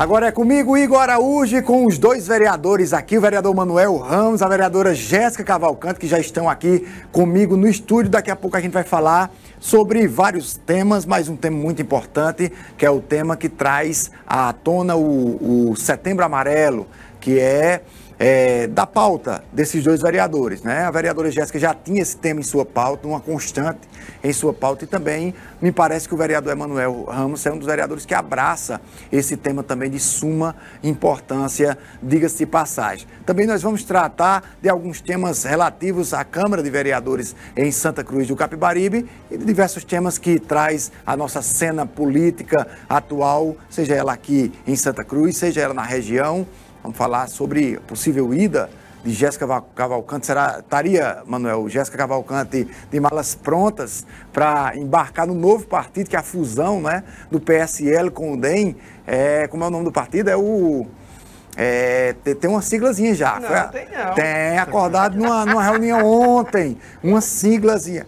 Agora é comigo, Igor Araújo, com os dois vereadores aqui, o vereador Manuel Ramos, a vereadora Jéssica Cavalcante, que já estão aqui comigo no estúdio. Daqui a pouco a gente vai falar sobre vários temas, mas um tema muito importante, que é o tema que traz à tona o, o Setembro Amarelo, que é é, da pauta desses dois vereadores. Né? A vereadora Jéssica já tinha esse tema em sua pauta, uma constante em sua pauta, e também me parece que o vereador Emanuel Ramos é um dos vereadores que abraça esse tema também de suma importância, diga-se de passagem. Também nós vamos tratar de alguns temas relativos à Câmara de Vereadores em Santa Cruz do Capibaribe e de diversos temas que traz a nossa cena política atual, seja ela aqui em Santa Cruz, seja ela na região, Vamos falar sobre possível ida de Jéssica Cavalcante. Será, estaria, Manuel, Jéssica Cavalcante de malas prontas para embarcar no novo partido, que é a fusão né, do PSL com o DEM. É, como é o nome do partido? É o. É, tem uma siglazinha já. Não, Foi, tem não. Tem, acordado numa, numa reunião ontem. Uma siglazinha.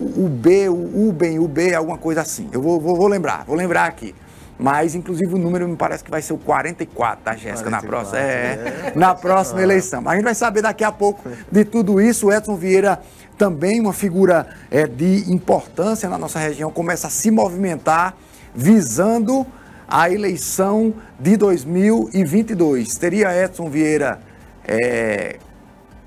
O B, o UBEM, o B, alguma coisa assim. Eu vou, vou, vou lembrar, vou lembrar aqui. Mas, inclusive, o número me parece que vai ser o 44, tá, Jéssica, na próxima, é, é, na próxima eleição. A gente vai saber daqui a pouco de tudo isso. O Edson Vieira, também uma figura é, de importância na nossa região, começa a se movimentar visando a eleição de 2022. Teria Edson Vieira é,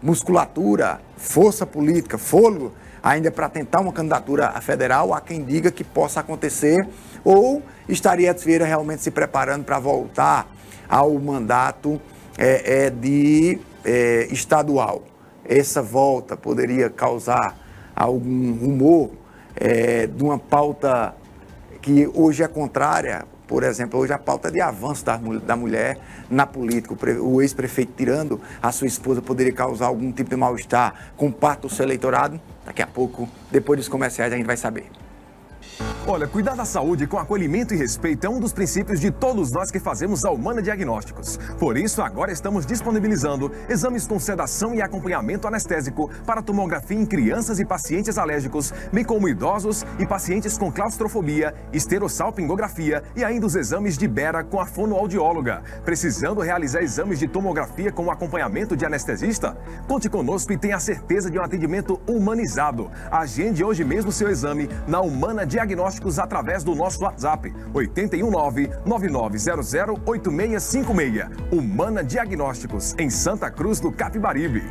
musculatura, força política, fôlego, ainda para tentar uma candidatura a federal? Há quem diga que possa acontecer ou estaria Vieira realmente se preparando para voltar ao mandato é, é, de é, estadual? Essa volta poderia causar algum rumor é, de uma pauta que hoje é contrária, por exemplo, hoje a pauta de avanço da, da mulher na política, o ex-prefeito tirando a sua esposa poderia causar algum tipo de mal-estar com parte do seu eleitorado? Daqui a pouco, depois dos comerciais, a gente vai saber. Olha, cuidar da saúde com acolhimento e respeito é um dos princípios de todos nós que fazemos a Humana Diagnósticos. Por isso, agora estamos disponibilizando exames com sedação e acompanhamento anestésico para tomografia em crianças e pacientes alérgicos, bem como idosos e pacientes com claustrofobia, esterossalpingografia e ainda os exames de Bera com a fonoaudióloga. Precisando realizar exames de tomografia com acompanhamento de anestesista? Conte conosco e tenha certeza de um atendimento humanizado. Agende hoje mesmo seu exame na Humana Diagnósticos diagnósticos através do nosso WhatsApp 819-9900-8656. Humana Diagnósticos, em Santa Cruz do Capibaribe.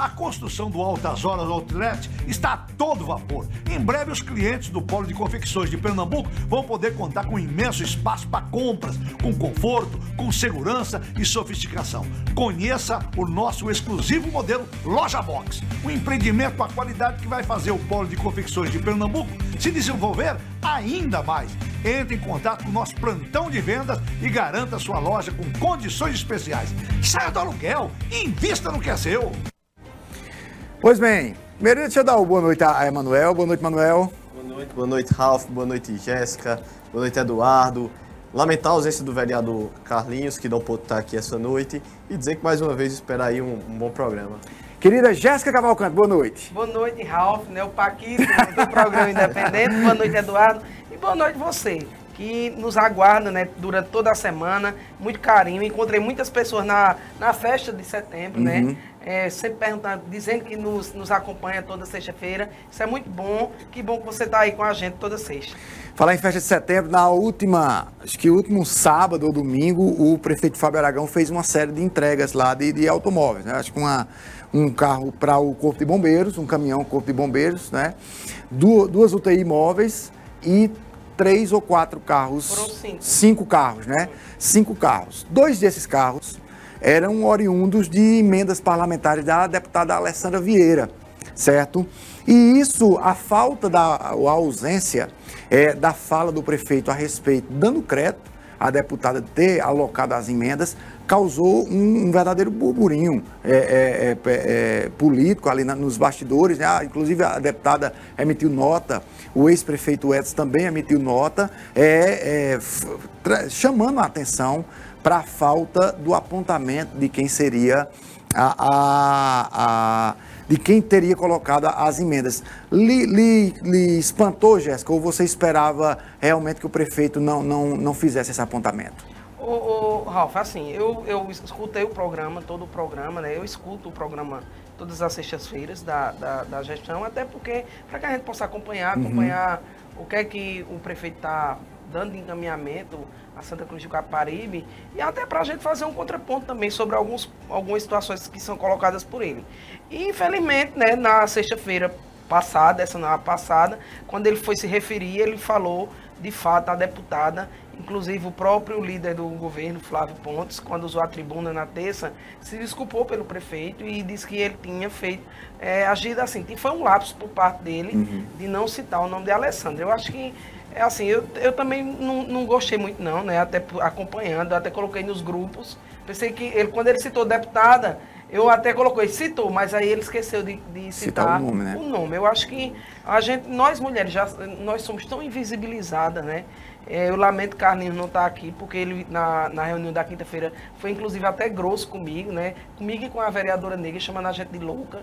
A construção do Altas Horas Outlet está a todo vapor. Em breve, os clientes do Polo de Confecções de Pernambuco vão poder contar com um imenso espaço para compras, com conforto, com segurança e sofisticação. Conheça o nosso exclusivo modelo Loja Box, um empreendimento com a qualidade que vai fazer o Polo de Confecções de Pernambuco se desenvolver ainda mais. Entre em contato com o nosso plantão de vendas e garanta sua loja com condições especiais. Saia do aluguel e invista no que é seu. Pois bem, primeiro deixa eu dar uma boa noite a Emanuel. Boa noite, Manuel. Boa noite, boa noite, Ralf. Boa noite, Jéssica. Boa noite, Eduardo. Lamentar a ausência do vereador Carlinhos, que não pôde estar aqui essa noite, e dizer que mais uma vez esperar aí um, um bom programa. Querida Jéssica Cavalcante, boa noite. Boa noite, Ralf, né? O Paquito do programa Independente. Boa noite, Eduardo. E boa noite você, que nos aguarda, né, durante toda a semana. Muito carinho. Encontrei muitas pessoas na, na festa de setembro, né? uhum. né? É, sempre perguntando, dizendo que nos, nos acompanha toda sexta-feira. Isso é muito bom. Que bom que você está aí com a gente toda sexta. Falar em festa de setembro, na última, acho que último sábado ou domingo, o prefeito Fábio Aragão fez uma série de entregas lá de, de automóveis. Né? Acho que uma, um carro para o Corpo de Bombeiros, um caminhão Corpo de Bombeiros, né? Du duas UTI móveis e três ou quatro carros. Foram cinco. Cinco carros, né? Cinco carros. Dois desses carros eram oriundos de emendas parlamentares da deputada Alessandra Vieira, certo? E isso, a falta da a ausência é, da fala do prefeito a respeito, dando crédito à deputada ter alocado as emendas, causou um, um verdadeiro burburinho é, é, é, é político ali na, nos bastidores. Né? Ah, inclusive, a deputada emitiu nota, o ex-prefeito Edson também emitiu nota, é, chamando a atenção para a falta do apontamento de quem seria a, a, a, de quem teria colocado as emendas. Lhe, lhe, lhe espantou, Jéssica, ou você esperava realmente que o prefeito não, não, não fizesse esse apontamento? Ô, ô, Ralf, assim, eu, eu escutei o programa, todo o programa, né? Eu escuto o programa todas as sextas-feiras da, da, da, gestão, até porque, para que a gente possa acompanhar, uhum. acompanhar uhum. o que é que o prefeito está dando encaminhamento a Santa Cruz do Caparibe, e até para a gente fazer um contraponto também sobre alguns, algumas situações que são colocadas por ele. E, infelizmente, né, na sexta-feira passada, essa não passada, quando ele foi se referir, ele falou, de fato, a deputada Inclusive, o próprio líder do governo, Flávio Pontes, quando usou a tribuna na terça, se desculpou pelo prefeito e disse que ele tinha feito, é, agido assim. Foi um lapso por parte dele uhum. de não citar o nome de Alessandra. Eu acho que, é assim, eu, eu também não, não gostei muito, não, né? Até acompanhando, até coloquei nos grupos. Pensei que ele, quando ele citou deputada, eu até coloquei, citou, mas aí ele esqueceu de, de citar, citar, o, nome, né? o nome. Eu acho que a gente, nós mulheres, já, nós somos tão invisibilizadas, né? É, eu lamento que Carlinhos não está aqui, porque ele, na, na reunião da quinta-feira, foi inclusive até grosso comigo, né? Comigo e com a vereadora negra, chamando a gente de louca.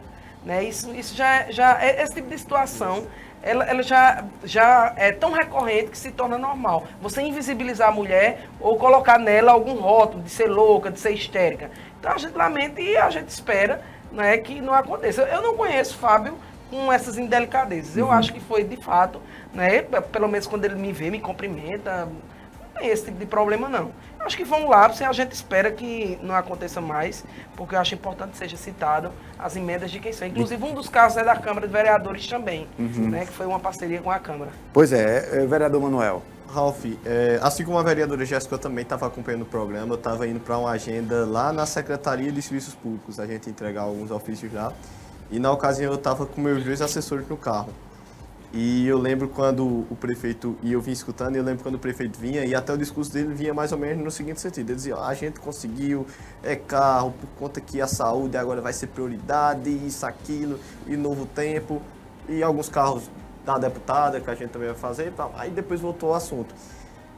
Né? Isso, isso já, já é esse tipo de situação, ela, ela já, já é tão recorrente que se torna normal. Você invisibilizar a mulher ou colocar nela algum rótulo de ser louca, de ser histérica. Então a gente lamenta e a gente espera né, que não aconteça. Eu não conheço Fábio com essas indelicadezas. Eu uhum. acho que foi de fato né? Pelo menos quando ele me vê, me cumprimenta, tem esse tipo de problema não. Acho que foi um lapso e a gente espera que não aconteça mais, porque eu acho importante que seja citado as emendas de quem são. Inclusive um dos casos é da Câmara de Vereadores também, uhum. né? Que foi uma parceria com a Câmara. Pois é, é vereador Manuel. Ralf, é, assim como a vereadora Jéssica, eu também estava acompanhando o programa, eu estava indo para uma agenda lá na Secretaria de Serviços Públicos, a gente entregar alguns ofícios lá. E na ocasião eu estava com meus dois assessores no carro. E eu lembro quando o prefeito, e eu vim escutando, e eu lembro quando o prefeito vinha, e até o discurso dele vinha mais ou menos no seguinte sentido: ele dizia, a gente conseguiu é carro, por conta que a saúde agora vai ser prioridade, isso, aquilo, e novo tempo, e alguns carros da deputada, que a gente também vai fazer e tal. Aí depois voltou ao assunto.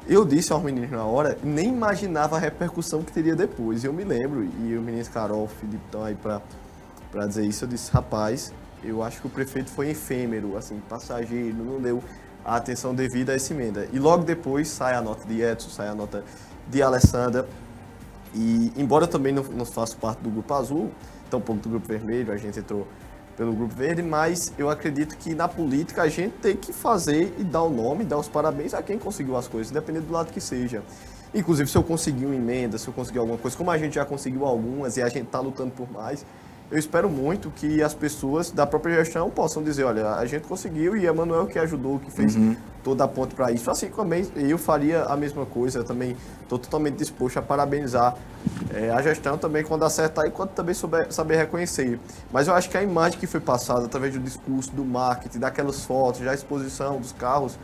Eu disse aos meninos na hora, nem imaginava a repercussão que teria depois. Eu me lembro, e o menino Carol, o Felipe estão aí para dizer isso, eu disse, rapaz, eu acho que o prefeito foi efêmero, assim, passageiro, não deu a atenção devida a essa emenda. E logo depois sai a nota de Edson, sai a nota de Alessandra. E embora eu também não, não faça parte do grupo azul, tampouco do grupo vermelho, a gente entrou pelo grupo verde, mas eu acredito que na política a gente tem que fazer e dar o nome, dar os parabéns a quem conseguiu as coisas, independente do lado que seja. Inclusive, se eu conseguir uma emenda, se eu conseguir alguma coisa, como a gente já conseguiu algumas e a gente está lutando por mais, eu espero muito que as pessoas da própria gestão possam dizer, olha, a gente conseguiu e Emanuel que ajudou, que fez uhum. toda a ponte para isso. Assim também eu faria a mesma coisa, também estou totalmente disposto a parabenizar é, a gestão também quando acertar e quando também souber, saber reconhecer. Mas eu acho que a imagem que foi passada através do discurso, do marketing, daquelas fotos, da exposição dos carros,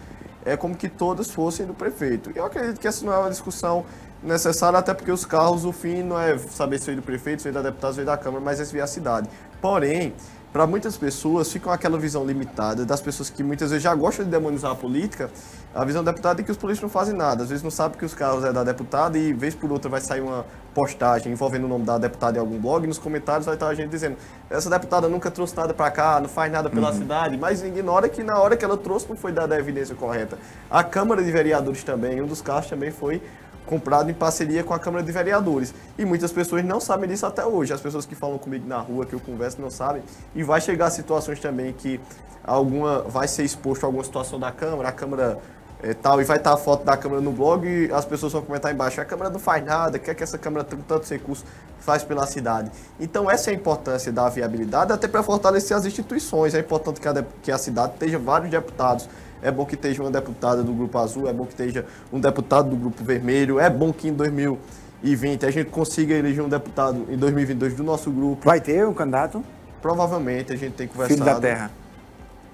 é como que todas fossem do prefeito. E eu acredito que essa não é uma discussão necessário, até porque os carros, o fim não é saber se veio do prefeito, se veio da deputada, se veio da Câmara, mas é se a cidade. Porém, para muitas pessoas, fica aquela visão limitada das pessoas que muitas vezes já gostam de demonizar a política, a visão da deputada é que os políticos não fazem nada. Às vezes não sabe que os carros é da deputada e, vez por outra, vai sair uma postagem envolvendo o nome da deputada em algum blog e nos comentários vai estar a gente dizendo essa deputada nunca trouxe nada para cá, não faz nada pela uhum. cidade, mas ignora que na hora que ela trouxe não foi dada a evidência correta. A Câmara de Vereadores também, um dos carros também foi comprado em parceria com a Câmara de Vereadores. E muitas pessoas não sabem disso até hoje. As pessoas que falam comigo na rua, que eu converso, não sabem. E vai chegar situações também que alguma vai ser exposto a alguma situação da Câmara, a Câmara é, tal, e vai estar a foto da Câmara no blog e as pessoas vão comentar embaixo, a Câmara não faz nada, quer que essa Câmara tenha tantos recursos faz pela cidade. Então essa é a importância da viabilidade, até para fortalecer as instituições. É importante que a, que a cidade tenha vários deputados é bom que esteja uma deputada do Grupo Azul, é bom que esteja um deputado do Grupo Vermelho, é bom que em 2020 a gente consiga eleger um deputado em 2022 do nosso grupo. Vai ter um candidato? Provavelmente, a gente tem conversado. Filho da terra.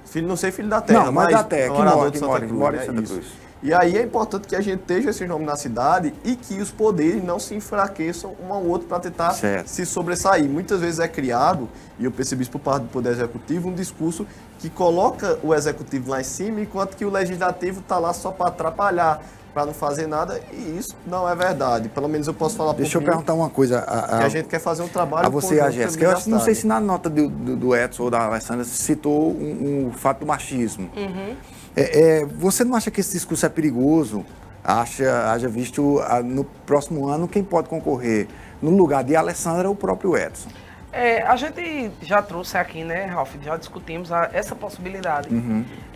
Filho, não sei filho da terra, não, mas, mas da terra, que mora, que mora, que mora em Santa Cruz. E aí é importante que a gente esteja esses nomes na cidade e que os poderes não se enfraqueçam um ao outro para tentar Certo. se sobressair. Muitas vezes é criado, e eu percebi isso por parte do Poder Executivo, um discurso que coloca o Executivo lá em cima, enquanto que o Legislativo está lá só para atrapalhar, para não fazer nada, e isso não é verdade. Pelo menos eu posso falar por Deixa eu mim, perguntar uma coisa. A, que a- a gente quer fazer um trabalho a você e a Jéssica. Eu não sei se na nota do, do, do Edson ou da Alessandra citou um, um fato do machismo. É, é, você não acha que esse discurso é perigoso? Acha, haja visto ah, no próximo ano quem pode concorrer no lugar de Alessandra o próprio Edson. É, a gente já trouxe aqui, né, Ralf? Já discutimos a- essa possibilidade.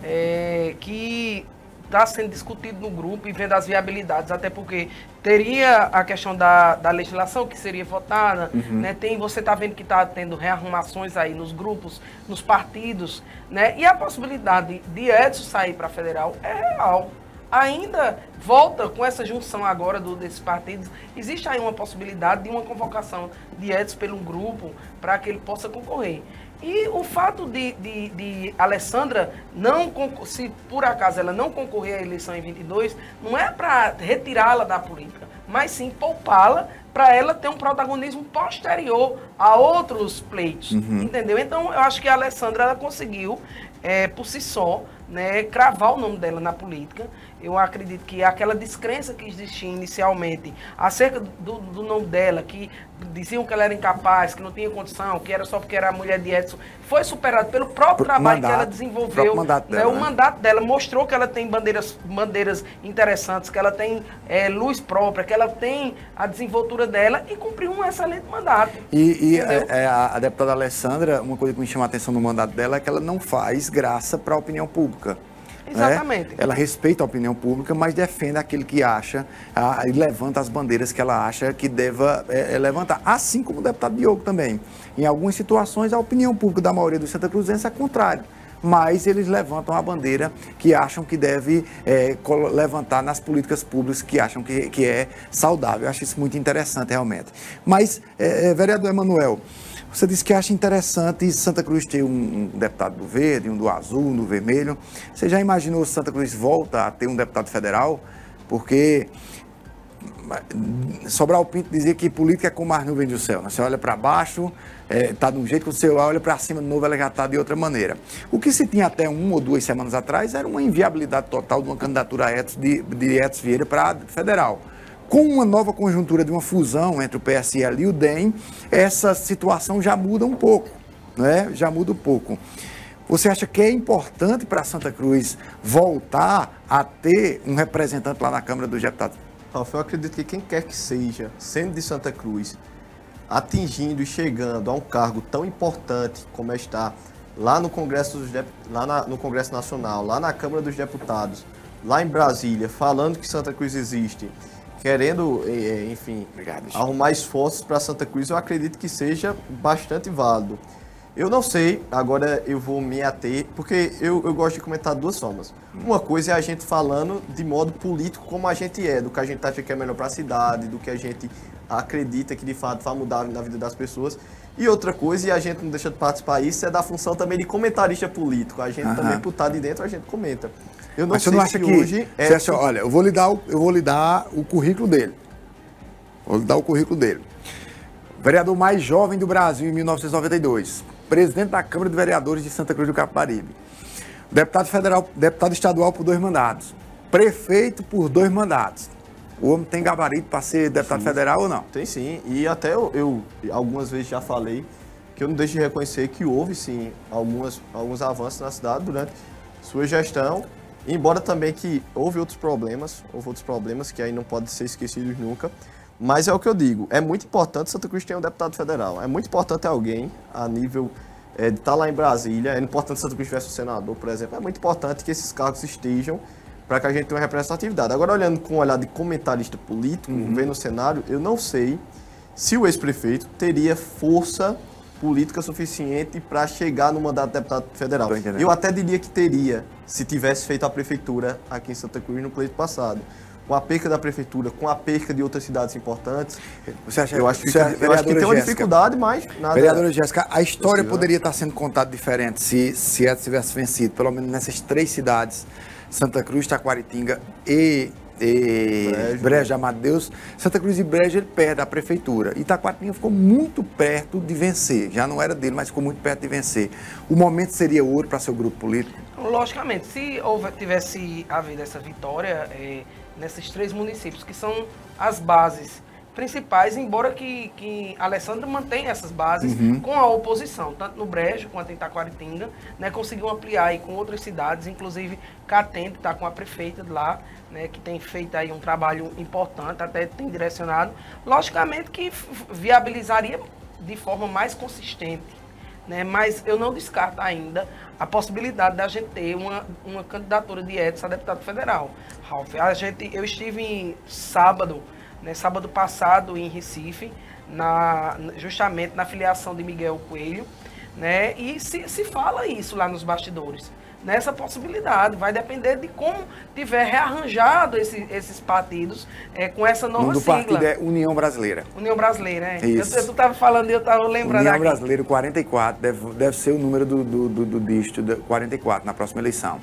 É, que está sendo discutido no grupo e vendo as viabilidades, até porque teria a questão da, da legislação que seria votada, né? Tem, você está vendo que está tendo rearrumações aí nos grupos, nos partidos, né? E a possibilidade de Edson sair para federal é real ainda volta com essa junção agora do, desses partidos. Existe aí uma possibilidade de uma convocação de Edson pelo grupo para que ele possa concorrer. E o fato de, de, de Alessandra não se por acaso ela não concorrer à eleição em 22, não é para retirá-la da política, mas sim poupá-la para ela ter um protagonismo posterior a outros pleitos, entendeu? Então eu acho que a Alessandra ela conseguiu é, por si só, né, cravar o nome dela na política. Eu acredito que aquela descrença que existia inicialmente acerca do, do nome dela, que diziam que ela era incapaz, que não tinha condição, que era só porque era a mulher de Edson, foi superado pelo próprio Pro- trabalho que mandato, ela desenvolveu. próprio mandato né, dela, o né? mandato dela mostrou que ela tem bandeiras, bandeiras interessantes, que ela tem é, luz própria, que ela tem a desenvoltura dela e cumpriu um excelente mandato. E, e, é, é, a, a deputada Alessandra, uma coisa que me chama a atenção no mandato dela é que ela não faz graça para a opinião pública. Né? Exatamente. Ela respeita a opinião pública, mas defende aquele que acha ah, e levanta as bandeiras que ela acha que deva é, é, levantar. Assim como o deputado Diogo também. Em algumas situações, a opinião pública da maioria dos Santa Cruzenses é contrária. Mas eles levantam a bandeira que acham que deve é, levantar nas políticas públicas que acham que, que é saudável. Eu acho isso muito interessante, realmente. Mas, é, é, vereador Emanuel, você disse que acha interessante Santa Cruz ter um, deputado do verde, um do azul, um do vermelho. Você já imaginou Santa Cruz volta a ter um deputado federal? Porque Sobral Pinto dizia que política é como as nuvens do céu. né? Você olha para baixo, está de um jeito, quando você olha para cima de novo, ela já está de outra maneira. O que se tinha até uma ou duas semanas atrás era uma inviabilidade total de uma candidatura de, de Etos Vieira para federal. Com uma nova conjuntura de uma fusão entre o PSL e o DEM, essa situação já muda um pouco, né? já muda um pouco. Você acha que é importante para Santa Cruz voltar a ter um representante lá na Câmara dos Deputados? Ralf, eu acredito que quem quer que seja, sendo de Santa Cruz, atingindo e chegando a um cargo tão importante como é estar lá no Congresso, dos Dep- lá na- no Congresso Nacional, lá na Câmara dos Deputados, lá em Brasília, falando que Santa Cruz existe, querendo, enfim, Obrigado, arrumar esforços para Santa Cruz, eu acredito que seja bastante válido. Eu não sei, agora eu vou me ater, porque eu, eu gosto de comentar de duas formas. Uma coisa é a gente falando de modo político como a gente é, do que a gente acha que é melhor para a cidade, do que a gente acredita que de fato vai mudar na vida das pessoas. E outra coisa, e a gente não deixa de participar isso, é da função também de comentarista político. A gente Aham. também, por estar de dentro, a gente comenta. Eu não Mas você sei não acha que. hoje é você acha, olha, eu vou lhe dar o, eu vou lhe dar o currículo dele. Vou lhe dar o currículo dele. Vereador mais jovem do Brasil em 1992. Presidente da Câmara de Vereadores de Santa Cruz do Capibaribe. Deputado federal, deputado estadual por dois mandatos. Prefeito por dois mandatos. O homem tem gabarito para ser deputado federal ou não? Tem sim, e até eu, eu algumas vezes já falei que eu não deixo de reconhecer que houve sim algumas, alguns avanços na cidade durante sua gestão, embora também que houve outros problemas, houve outros problemas que aí não podem ser esquecidos nunca, mas é o que eu digo, é muito importante Santa Cruz ter um deputado federal, é muito importante alguém a nível eh, de estar lá em Brasília, é importante Santa Cruz tivesse um senador, por exemplo, é muito importante que esses cargos estejam para que a gente tenha uma representatividade. Agora, olhando com um olhar de comentarista político, vendo o cenário, eu não sei se o ex-prefeito teria força política suficiente para chegar no mandato de deputado federal. Eu até diria que teria, se tivesse feito a prefeitura aqui em Santa Cruz no pleito passado. Com a perca da prefeitura, com a perca de outras cidades importantes, Você acha, eu acho que, você- eu acho que tem uma Jéssica, dificuldade, mas nada. Vereadora Jéssica, a história possível, né? poderia estar sendo contada diferente se, se Edson tivesse vencido, pelo menos nessas três cidades Santa Cruz, Taquaritinga e, e Brejo. Brejo, Amado Deus. Santa Cruz e Brejo ele perde a prefeitura. E Taquaritinga ficou muito perto de vencer. Já não era dele, mas ficou muito perto de vencer. O momento seria ouro para seu grupo político? Logicamente, se houve, tivesse havido essa vitória é, nesses três municípios, que são as bases principais, embora que, que Alessandro mantenha essas bases com a oposição, tanto no Brejo quanto em Taquaritinga, né, conseguiu ampliar aí com outras cidades, inclusive Catende está com a prefeita de lá, né, que tem feito aí um trabalho importante, até tem direcionado, logicamente que viabilizaria de forma mais consistente né? Mas eu não descarto ainda a possibilidade da gente ter uma, uma candidatura de Edson a deputado federal. Ralf, a gente, eu estive em sábado, né, sábado passado em Recife, na, justamente na filiação de Miguel Coelho, né? E se, se fala isso lá nos bastidores. Nessa possibilidade, vai depender de como tiver rearranjado esse- esses partidos eh, com essa nova do sigla. partido é União Brasileira. União Brasileira, né? Isso. Eu, tu estava falando e eu estava lembrando União aqui. Brasileira 44, deve, deve ser o número do, do, do, do dígito da 44 na próxima eleição.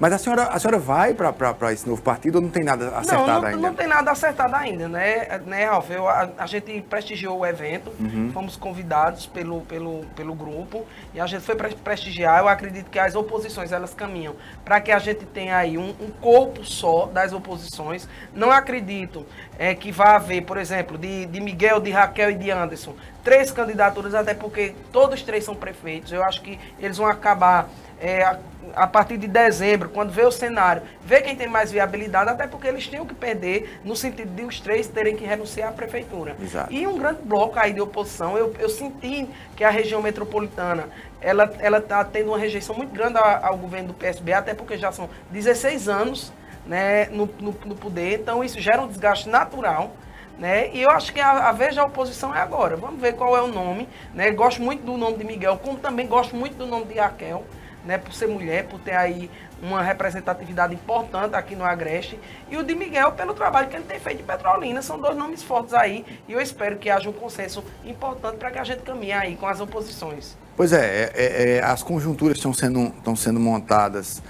Mas a senhora, a senhora vai para esse novo partido ou não tem nada acertado não, não, ainda? não tem nada acertado ainda, né, né Ralf? Eu, a, a gente prestigiou o evento, Uhum. fomos convidados pelo, pelo, pelo grupo e a gente foi pre- prestigiar. Eu acredito que as oposições elas caminham para que a gente tenha aí um, um corpo só das oposições. Não acredito é, que vá haver, por exemplo, de, de Miguel, de Raquel e de Anderson, três candidaturas, até porque todos três são prefeitos. Eu acho que eles vão acabar. é, a, partir de dezembro, quando vê o cenário, vê quem tem mais viabilidade, até porque eles têm o que perder, no sentido de os três terem que renunciar à prefeitura. Exato. E um grande bloco aí de oposição, eu, eu senti que a região metropolitana, ela está tendo uma rejeição muito grande a- ao, governo do PSB, até porque já são 16 anos né, no, no, no poder, então isso gera um desgaste natural. Né? E eu acho que a, a vez da oposição é agora. Vamos ver qual é o nome. Né? Gosto muito do nome de Miguel, como também gosto muito do nome de Raquel, né? por ser mulher, por ter aí uma representatividade importante aqui no Agreste. E o de Miguel pelo trabalho que ele tem feito em Petrolina. São dois nomes fortes aí. E eu espero que haja um consenso importante para que a gente caminhe aí com as oposições. Pois é, é, é, as conjunturas estão sendo, estão sendo montadas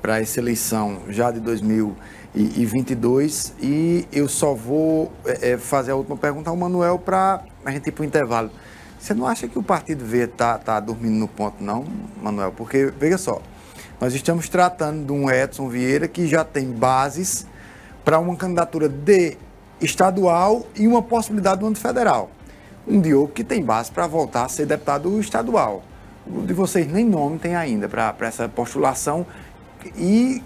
para essa eleição já de 2022 e eu só vou é, é, fazer a última pergunta ao Manuel para a gente ir para o intervalo. Você não acha que o Partido Verde está tá dormindo no ponto, não, Manuel? Porque, veja só, nós estamos tratando de um Edson Vieira que já tem bases para uma candidatura de estadual e uma possibilidade do ano federal. Um Diogo que tem base para voltar a ser deputado estadual. O de vocês nem nome tem ainda para essa postulação e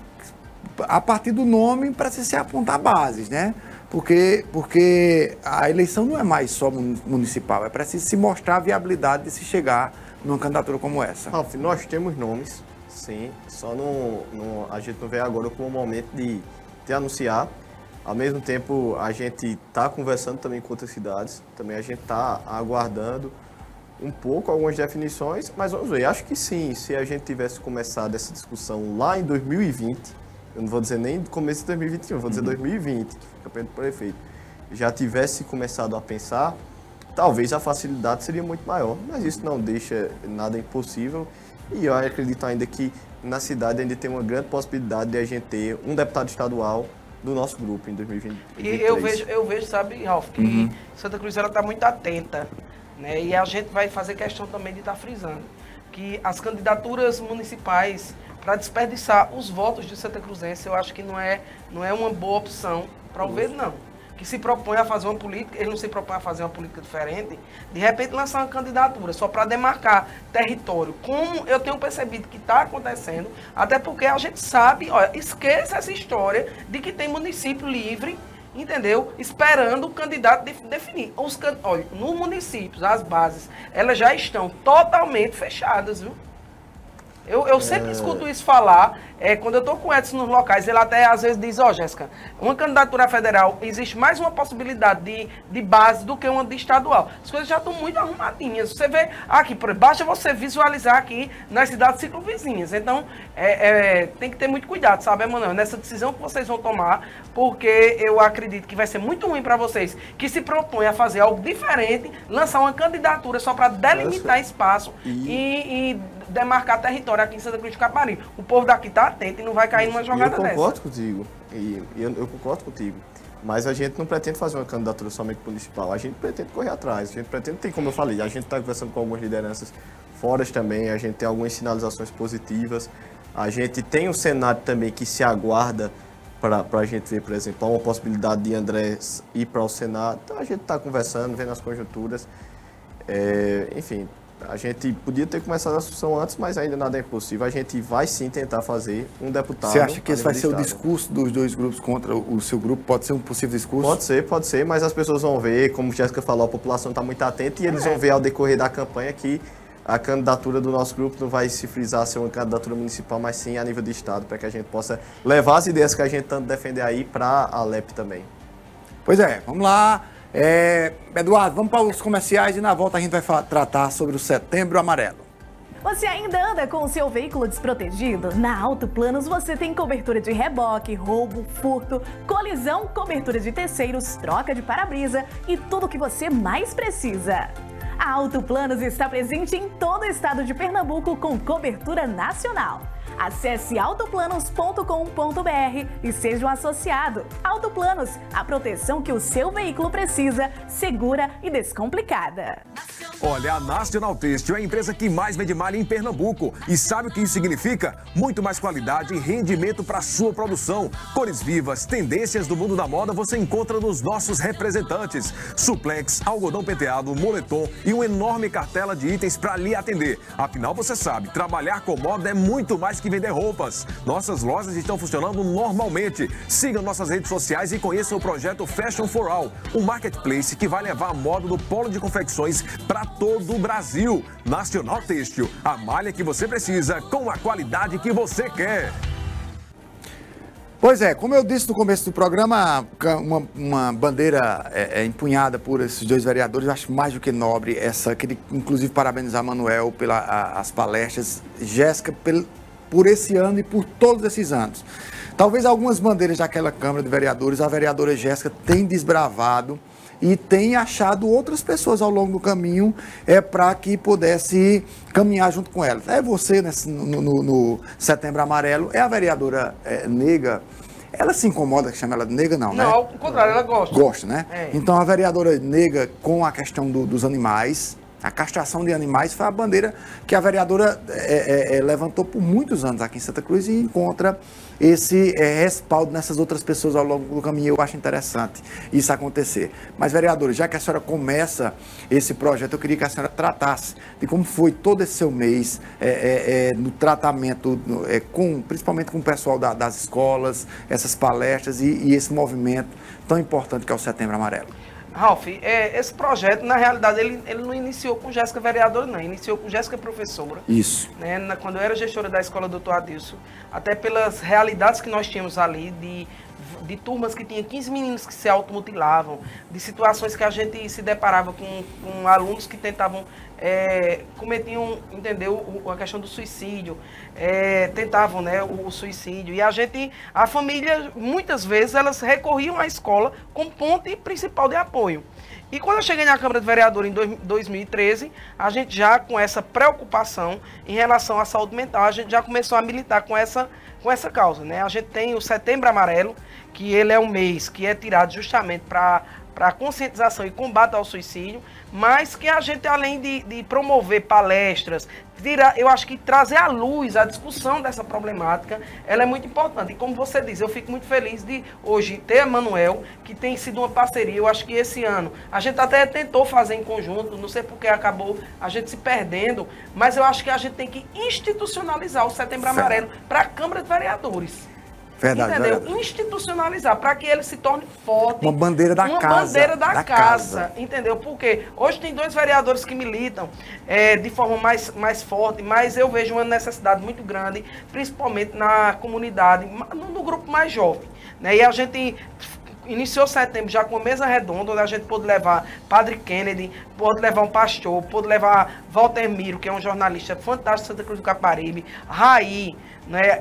a partir do nome para se apontar bases, né? Porque, porque a eleição não é mais só mun- municipal, é preciso se mostrar a viabilidade de se chegar numa candidatura como essa. Ralf, nós temos nomes, sim, só não- a gente não vê agora como o momento de, de anunciar. Ao mesmo tempo, a gente está conversando também com outras cidades, também a gente está aguardando um pouco algumas definições, mas vamos ver, acho que sim, se a gente tivesse começado essa discussão lá em 2020, eu não vou dizer nem do começo de 2021, vou dizer 2020, campanha do prefeito, já tivesse começado a pensar, talvez a facilidade seria muito maior, mas isso não deixa nada impossível e eu acredito ainda que na cidade ainda tem uma grande possibilidade de a gente ter um deputado estadual do nosso grupo em 2023. E eu vejo, eu vejo, sabe, Ralf, que Santa Cruz ela está muito atenta, né? E a gente vai fazer questão também de estar frisando que as candidaturas municipais para desperdiçar os votos de Santa Cruzense, eu acho que não é, não é uma boa opção para o verde, não. Que se propõe a fazer uma política, ele não se propõe a fazer uma política diferente, de repente lançar uma candidatura só para demarcar território, como eu tenho percebido que está acontecendo, até porque a gente sabe, olha, esqueça essa história de que tem município livre entendeu? Esperando o candidato de- definir. Os, olha, nos municípios, as bases, elas já estão totalmente fechadas, viu? Eu, eu sempre escuto isso falar, é, quando eu estou com o Edson nos locais, ele até às vezes diz, ó Jéssica, uma candidatura federal, existe mais uma possibilidade de, de base do que uma de estadual. As coisas já estão muito arrumadinhas. Você vê aqui, por basta você visualizar aqui nas cidades circunvizinhas. Então, é, é, tem que ter muito cuidado, sabe, Emanuel, nessa decisão que vocês vão tomar, porque eu acredito que vai ser muito ruim para vocês que se propõem a fazer algo diferente, lançar uma candidatura só para delimitar espaço E- e, e demarcar território aqui em Santa Cruz de Capari. O povo daqui tá atento e não vai cair numa jogada eu dessa. concordo contigo. E, e eu, eu concordo contigo. Mas a gente não pretende fazer uma candidatura somente municipal. A gente pretende correr atrás. A gente pretende, tem como eu falei, a gente está conversando com algumas lideranças fora também. A gente tem algumas sinalizações positivas. A gente tem um cenário também que se aguarda para a gente ver, por exemplo, uma possibilidade de André ir para o Senado. Então a gente está conversando, vendo as conjunturas. É, enfim, a gente podia ter começado a discussão antes, mas ainda nada é impossível. A gente vai sim tentar fazer um deputado. Você acha que esse vai ser nível o estado. discurso dos dois grupos contra o seu grupo? Pode ser um possível discurso? Pode ser, pode ser, mas as pessoas vão ver, como Jéssica falou, a população está muito atenta e eles vão ver ao decorrer da campanha que a candidatura do nosso grupo não vai se frisar a ser uma candidatura municipal, mas sim a nível de estado, para que a gente possa levar as ideias que a gente tanto defende aí para a LEP também. Pois é, vamos lá. É, Eduardo, vamos para os comerciais e na volta a gente vai tratar sobre o Setembro Amarelo. Você ainda anda com o seu veículo desprotegido? Na Auto Planos você tem cobertura de reboque, roubo, furto, colisão, cobertura de terceiros, troca de para-brisa e tudo o que você mais precisa. A Auto Planos está presente em todo o estado de Pernambuco com cobertura nacional. Acesse autoplanos.com.br e seja um associado. Auto Planos, a proteção que o seu veículo precisa, segura e descomplicada. Olha, a National Têxtil é a empresa que mais vende malha em Pernambuco. E sabe o que isso significa? Muito mais qualidade e rendimento para sua produção. Cores vivas, tendências do mundo da moda você encontra nos nossos representantes. Suplex, algodão penteado, moletom e uma enorme cartela de itens para lhe atender. Afinal, você sabe, trabalhar com moda é muito mais que vender roupas. Nossas lojas estão funcionando normalmente. Siga nossas redes sociais e conheça o projeto Fashion for All, um marketplace que vai levar a moda do polo de confecções para todo o Brasil. Nacional Têxtil, a malha que você precisa com a qualidade que você quer. Pois é, como eu disse no começo do programa, uma, uma bandeira é, é, empunhada por esses dois vereadores, eu acho mais do que nobre essa. Queria, inclusive, parabenizar Manuel pelas palestras, Jéssica pel- por esse ano e por todos esses anos. Talvez algumas bandeiras daquela Câmara de Vereadores, a vereadora Jéssica tem desbravado e tem achado outras pessoas ao longo do caminho é, para que pudesse caminhar junto com ela. É você nesse- no, no- no Setembro Amarelo, é a vereadora é, Nega. Ela se incomoda que chama ela de nega, não, né? Não, ao contrário, ela gosta. Gosta, né? É. Então a vereadora nega com a questão do- dos animais, a castração de animais foi a bandeira que a vereadora é, é, levantou por muitos anos aqui em Santa Cruz e encontra esse é, respaldo nessas outras pessoas ao longo do caminho. Eu acho interessante isso acontecer. Mas, vereadora, já que a senhora começa esse projeto, eu queria que a senhora tratasse de como foi todo esse seu mês é, é, no tratamento, com, principalmente com o pessoal da- das escolas, essas palestras e, e esse movimento tão importante que é o Setembro Amarelo. Ralf, é, esse projeto, na realidade, ele, ele não iniciou com Jéssica vereadora, não. Iniciou com Jéssica professora. Isso. né, na- quando eu era gestora da escola Doutor Adilson, até pelas realidades que nós tínhamos ali, de, de turmas que tinha 15 meninos que se automutilavam, de situações que a gente se deparava com, com alunos que tentavam, é, cometiam, entendeu, a questão do suicídio, é, tentavam, né, o, o suicídio. E a gente, a família, muitas vezes, elas recorriam à escola como ponte principal de apoio. E quando eu cheguei na Câmara de Vereadores em dois- 2013, a gente já com essa preocupação em relação à saúde mental, a gente já começou a militar com essa, com essa causa. Né? A gente tem o Setembro Amarelo, que ele é um mês que é tirado justamente para para conscientização e combate ao suicídio, mas que a gente, além de, de promover palestras, tirar, eu acho que trazer à luz a discussão dessa problemática, ela é muito importante. E como você diz, eu fico muito feliz de hoje ter a Manuel, que tem sido uma parceria. Eu acho que esse ano a gente até tentou fazer em conjunto, não sei porque acabou a gente se perdendo, mas eu acho que a gente tem que institucionalizar o Setembro Certo. Amarelo para a Câmara de Vereadores. Verdade, Entendeu? vereadora. Institucionalizar para que ele se torne forte. Uma bandeira da uma casa, bandeira da, da casa, casa. Entendeu? Porque hoje tem dois vereadores que militam é, de forma mais, mais forte, mas eu vejo uma necessidade muito grande, principalmente na comunidade, no, no grupo mais jovem. Né? E a gente iniciou setembro já com a mesa redonda, onde a gente pôde levar Padre Kennedy, pôde levar um pastor, pôde levar Walter Miro, que é um jornalista fantástico de Santa Cruz do Caparibe, Raí, né,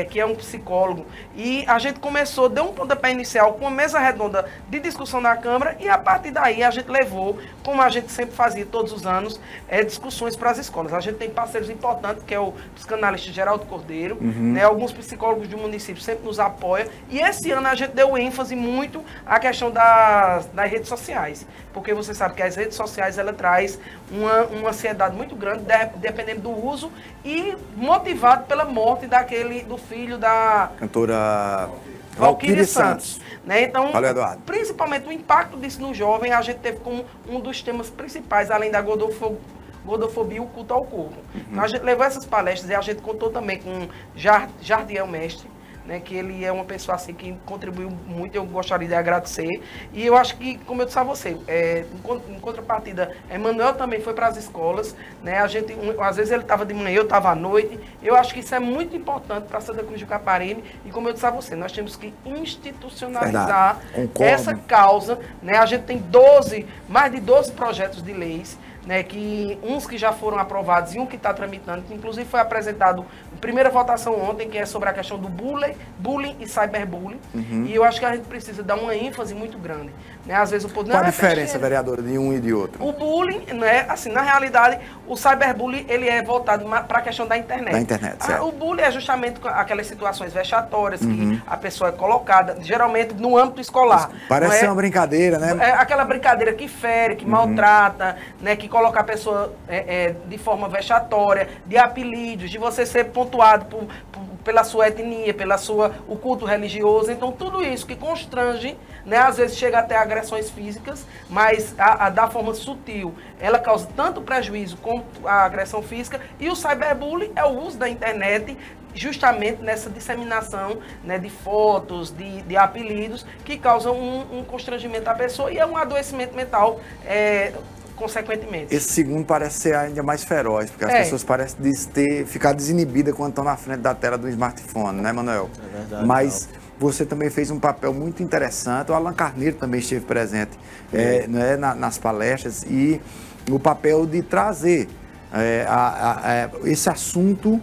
é, que é um psicólogo. E a gente começou, deu um pontapé inicial com uma mesa redonda de discussão na Câmara e a partir daí a gente levou, como a gente sempre fazia todos os anos, é, discussões para as escolas. A gente tem parceiros importantes, que é o psicanalista Geraldo Cordeiro, Uhum. né, alguns psicólogos do município sempre nos apoiam. E esse ano a gente deu ênfase muito à questão das, das redes sociais. Porque você sabe que as redes sociais ela traz uma, uma ansiedade muito grande, de- dependendo do uso, e motivado pela morte daquele do filho da Cantora Valquíria Santos. Né? Então, Valeu, Eduardo. principalmente o impacto disso no jovem, a gente teve como um dos temas principais, além da gordofobia, gordofobia e o culto ao corpo. Então, a gente levou essas palestras e a gente contou também com Jar- Jardiel Mestre, né, que ele é uma pessoa assim que contribuiu muito, eu gostaria de agradecer. E eu acho que, como eu disse a você, é, em, con- em contrapartida, Emanuel também foi para as escolas, né? A gente, um- às vezes ele estava de manhã, eu estava à noite. Eu acho que isso é muito importante para Santa Cruz do Caparibe. E como eu disse a você, nós temos que institucionalizar essa causa, né? A gente tem 12, mais de 12 projetos de leis, né? Que uns que já foram aprovados e um que está tramitando, que inclusive foi apresentado primeira votação ontem, que é sobre a questão do bullying, bullying e cyberbullying. Uhum. E eu acho que a gente precisa dar uma ênfase muito grande, né? Às vezes o poder Qual a é diferença, besteira. vereadora, de um e de outro? O bullying, né, assim, na realidade, o cyberbullying, ele é voltado para a questão da internet. Da internet, Ah, certo. o bullying é justamente aquelas situações vexatórias Uhum. que a pessoa é colocada, geralmente no âmbito escolar. Parece é? ser uma brincadeira, né? É aquela brincadeira que fere, Uhum. que maltrata, né, que coloca a pessoa é, é, de forma vexatória, de apelidos, de você ser pontuado por- por- pela sua etnia, pela sua o culto religioso. Então tudo isso que constrange, né, às vezes chega até agressões físicas, mas a, a da forma sutil, ela causa tanto prejuízo quanto a agressão física. E o cyberbullying é o uso da internet justamente nessa disseminação né, de fotos, de, de apelidos, que causam um, um constrangimento à pessoa e é um adoecimento mental, é, consequentemente. Esse segundo parece ser ainda mais feroz, porque as É. pessoas parecem ter, ficar desinibidas quando estão na frente da tela do smartphone, né, Manuel? É verdade, Mas você também fez um papel muito interessante, o Alan Carneiro também esteve presente é, né, na- nas palestras, e o papel de trazer é, a- a- a- esse assunto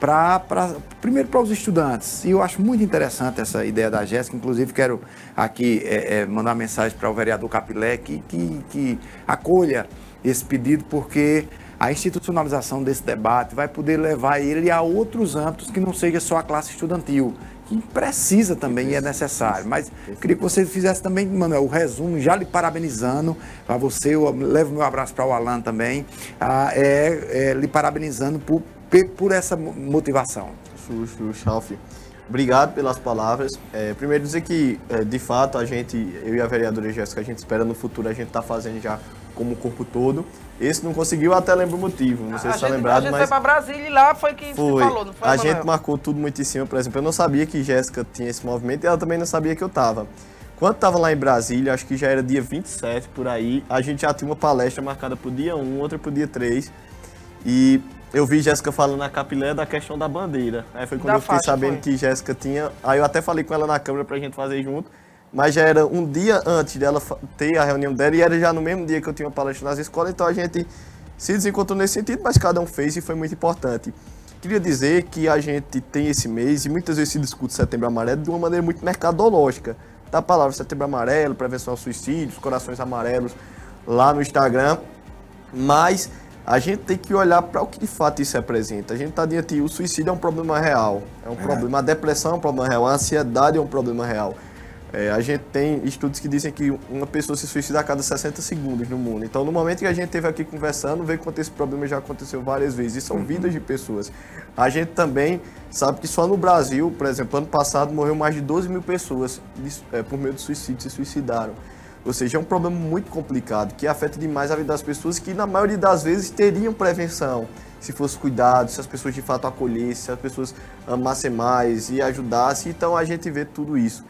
para primeiro para os estudantes. E eu acho muito interessante essa ideia da Jéssica. Inclusive, quero aqui é, é, mandar uma mensagem para o vereador Capilé que, que, que acolha esse pedido, porque a institucionalização desse debate vai poder levar ele a outros âmbitos que não seja só a classe estudantil. Que precisa também e é necessário. Mas queria que você fizesse também, Manuel, o resumo, já lhe parabenizando para você, eu levo meu abraço para o Alan também, ah, é, é, lhe parabenizando por, por essa mo- motivação. Xuxo, Chalf. Obrigado pelas palavras. É, primeiro dizer que, é, de fato, a gente, eu e a vereadora Jéssica, a gente espera no futuro a gente tá fazendo já como corpo todo. Esse não conseguiu, até lembro o motivo. Não sei a se está gente, a lembrado, gente mas... foi para Brasília e lá foi que Foi. falou, não foi, a Manuel? gente marcou tudo muito em cima, por exemplo. Eu não sabia que Jéssica tinha esse movimento e ela também não sabia que eu tava. Quando tava lá em Brasília, acho que já era dia 27 por aí, a gente já tinha uma palestra marcada pro dia 1, outra pro dia 3. E eu vi Jéssica falando na capilé da questão da bandeira. Aí foi quando Da eu fiquei faixa, sabendo foi. que Jéssica tinha. Aí eu até falei com ela na câmera pra gente fazer junto. Mas já era um dia antes dela ter a reunião dela e era já no mesmo dia que eu tinha palestra nas escolas, então a gente se desencontrou nesse sentido, mas cada um fez e foi muito importante. Queria dizer que a gente tem esse mês e muitas vezes se discute setembro amarelo de uma maneira muito mercadológica. Da palavra setembro amarelo, prevenção ao suicídio, corações amarelos lá no Instagram. Mas a gente tem que olhar para o que de fato isso representa. A gente está diante de o suicídio é um problema real, é um problema, a depressão é um problema real, a ansiedade é um problema real. É, a gente tem estudos que dizem que uma pessoa se suicida a cada 60 segundos no mundo. Então, no momento que a gente esteve aqui conversando, veio quanto esse problema já aconteceu várias vezes. E são vidas de pessoas. A gente também sabe que só no Brasil, por exemplo, ano passado morreu mais de 12 mil pessoas de- é, por meio de suicídio, se suicidaram. Ou seja, é um problema muito complicado, que afeta demais a vida das pessoas, que na maioria das vezes teriam prevenção, se fosse cuidado, se as pessoas de fato acolhessem, se as pessoas amassem mais e ajudassem. Então a gente vê tudo isso.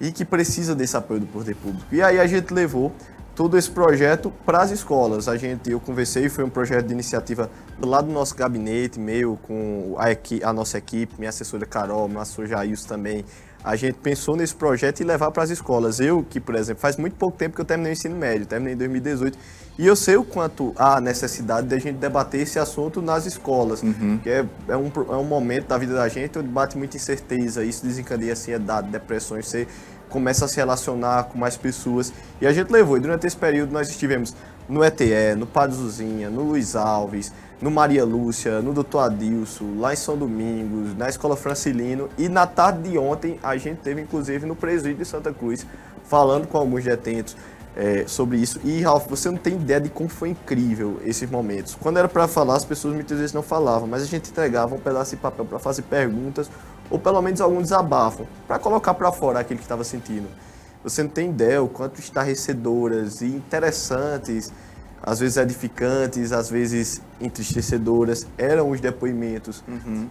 E que precisa desse apoio do poder público. E aí a gente levou todo esse projeto para as escolas. A gente, eu conversei, foi um projeto de iniciativa lá do nosso gabinete, meu, com a, equi- a nossa equipe, minha assessora Carol, meu assessor Jailson também, a gente pensou nesse projeto e levar para as escolas. Eu, que, por exemplo, faz muito pouco tempo que eu terminei o ensino médio, terminei em 2018, e eu sei o quanto há necessidade de a gente debater esse assunto nas escolas, Uhum. que é, é, um, é um momento da vida da gente onde bate muita incerteza, isso desencadeia ansiedade, depressões, você começa a se relacionar com mais pessoas. E a gente levou, e durante esse período nós estivemos no ETE, no Padre Zuzinha, no Luiz Alves, no Maria Lúcia, no Doutor Adilson, lá em São Domingos, na Escola Francilino. E na tarde de ontem a gente teve inclusive no presídio de Santa Cruz, falando com alguns detentos é, sobre isso. E Ralf, você não tem ideia de como foi incrível esses momentos. Quando era para falar, as pessoas muitas vezes não falavam, mas a gente entregava um pedaço de papel para fazer perguntas ou pelo menos algum desabafo para colocar para fora aquilo que estava sentindo. Você não tem ideia o quanto estarrecedoras e interessantes, às vezes edificantes, às vezes entristecedoras, eram os depoimentos.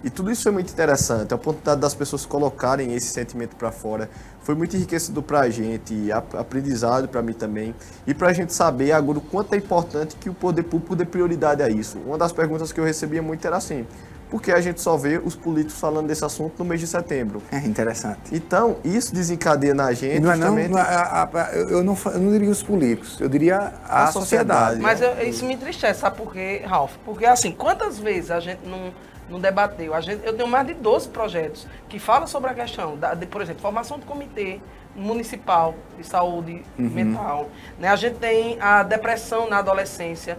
E tudo isso foi muito interessante. A oportunidade das pessoas colocarem esse sentimento para fora foi muito enriquecedor para a gente, ap- aprendizado para mim também. E para a gente saber agora o quanto é importante que o poder público dê prioridade a isso. Uma das perguntas que eu recebia muito era assim: por que a gente só vê os políticos falando desse assunto no mês de setembro? É interessante. Então, isso desencadeia na gente não é não, justamente- não a- a- eu, não, eu não diria os políticos, eu diria a, A sociedade. sociedade. Mas eu- isso me entristece, sabe por quê, Ralf? Porque assim, quantas vezes a gente não, não debateu? A gente, eu tenho mais de 12 projetos que falam sobre a questão, da, de, por exemplo, formação de comitê municipal de saúde mental. Né? A gente tem a depressão na adolescência,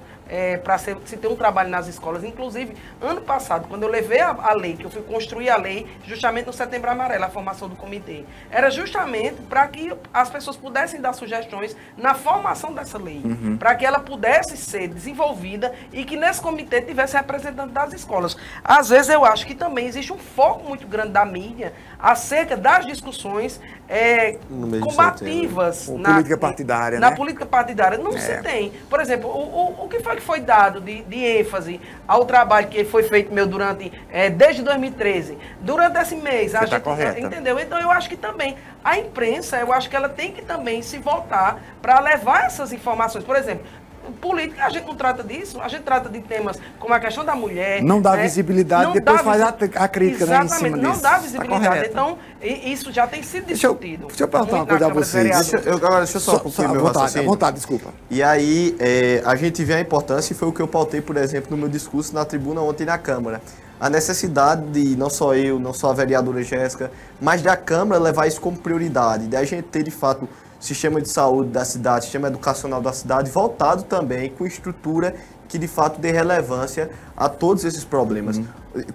para se ter um trabalho nas escolas. Inclusive, ano passado, quando eu levei a, a lei, que eu fui construir a lei, justamente no Setembro Amarelo, a formação do comitê, era justamente para que as pessoas pudessem dar sugestões na formação dessa lei, para que ela pudesse ser desenvolvida e que nesse comitê tivesse representante das escolas. Às vezes eu acho que também existe um foco muito grande da mídia acerca das discussões de combativas Ou política partidária, na né? política partidária. Não É. se tem. Por exemplo, o, o, o que foi que foi dado de, de ênfase ao trabalho que foi feito meu durante, eh, desde 2013? Durante esse mês, a Você tá gente. correta. Entendeu? Então eu acho que também a imprensa, eu acho que ela tem que também se voltar para levar essas informações. Por exemplo, política, a gente não trata disso, a gente trata de temas como a questão da mulher. Não dá né? visibilidade, depois faz a- a crítica, né, em Exatamente, cima não disso. dá Tá visibilidade. correto. então, isso já tem sido Deixa eu- discutido. deixa eu perguntar uma coisa a vocês. Deixa eu, agora, deixa eu só, Só, concluir só, meu vontade, à raciocínio. vontade, desculpa. E aí, é, a gente vê a importância, e foi o que eu pautei, por exemplo, no meu discurso na tribuna ontem na Câmara. A necessidade de, não só eu, não só a vereadora Jéssica, mas da Câmara levar isso como prioridade, da gente ter, de fato, sistema de saúde da cidade, sistema educacional da cidade, voltado também com estrutura que, de fato, dê relevância a todos esses problemas.